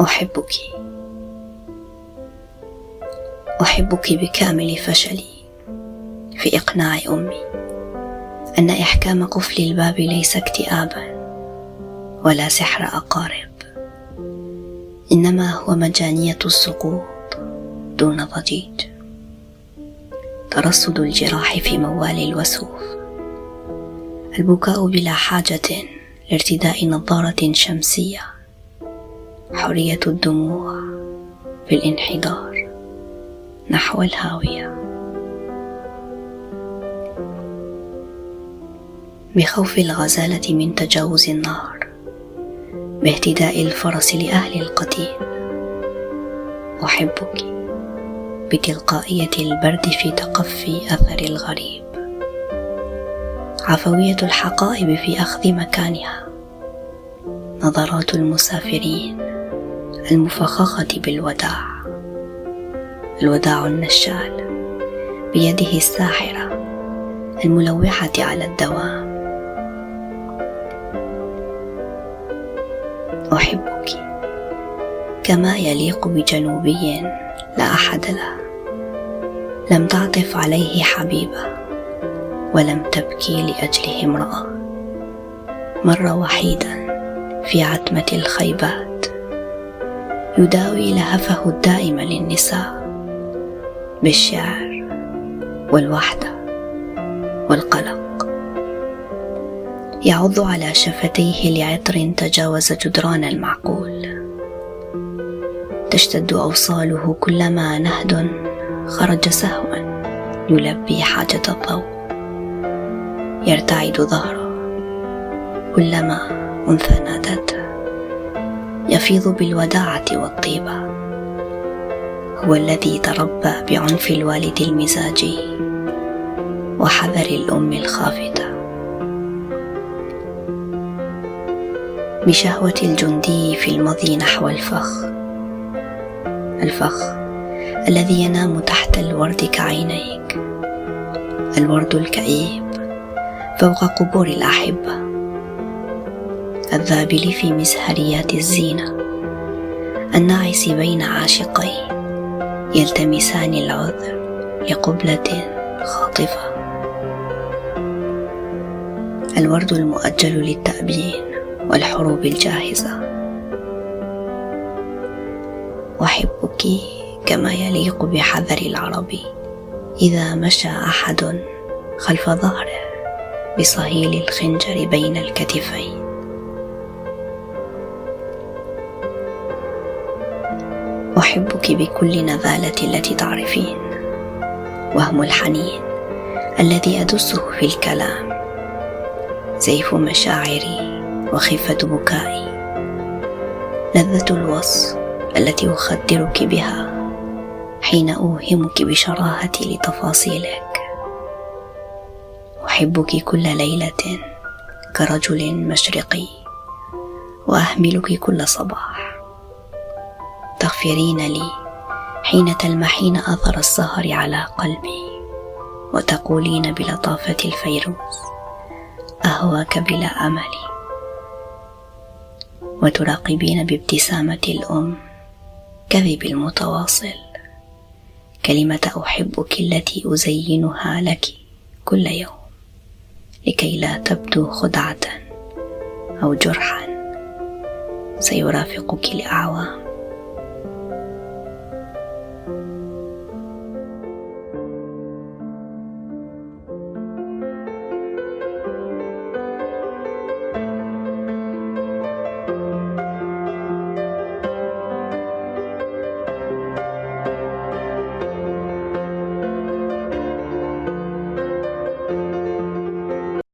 أحبك. أحبك بكامل فشلي في إقناع أمي أن إحكام قفل الباب ليس اكتئابا ولا سحر أقارب. إنما هو مجانية السقوط دون ضجيج. ترصد الجراح في موال الوسوف. البكاء بلا حاجة لارتداء نظارة شمسية. حرية الدموع في الانحدار نحو الهاوية. بخوف الغزالة من تجاوز النار باهتداء الفرس لأهل القتيل أحبك بتلقائية البرد في تقفي أثر الغريب. عفوية الحقائب في أخذ مكانها. نظرات المسافرين المفخخة بالوداع. الوداع النشال. بيده الساحرة. الملوحة على الدوام أحبك. كما يليق بجنوبي لا أحد له. لم تعطف عليه حبيبة. ولم تبكي لأجله امرأة. مر وحيدا في عتمة الخيبات. يداوي لهفه الدائم للنساء بالشعر والوحدة والقلق. يعض على شفتيه لعطر تجاوز جدران المعقول. تشتد أوصاله كلما نهد خرج سهوا يلبي حاجة الضوء. يرتعد ظهره كلما أنثى نادته. يفيض بالوداعة والطيبة. هو الذي تربى بعنف الوالد المزاجي وحذر الأم الخافتة. بشهوة الجندي في المضي نحو الفخ. الفخ الذي ينام تحت الورد كعينيك. الورد الكئيب فوق قبور الأحبة. الذابل في مزهريات الزينة. الناعس بين عاشقين يلتمسان العذر لقبلة خاطفة. الورد المؤجل للتأبين والحروب الجاهزة. أحبك كما يليق بحذر العربي إذا مشى أحد خلف ظهره بصهيل الخنجر بين الكتفين. أحبك بكل نذالة التي تعرفين وهم الحنين الذي أدسه في الكلام. زيف مشاعري وخفة بكائي. لذة الوصف التي أخدرك بها حين أوهمك بشراهتي لتفاصيلك. أحبك كل ليلة كرجل مشرقي وأهملك كل صباح. تغفرين لي حين تلمحين أثر السهر على قلبي وتقولين بلطافة الفيروز أهواك بلا أمل. وتراقبين بابتسامة الأم كذب المتواصل. كلمة أحبك التي أزينها لك كل يوم لكي لا تبدو خدعة أو جرحا. سيرافقك لأعوام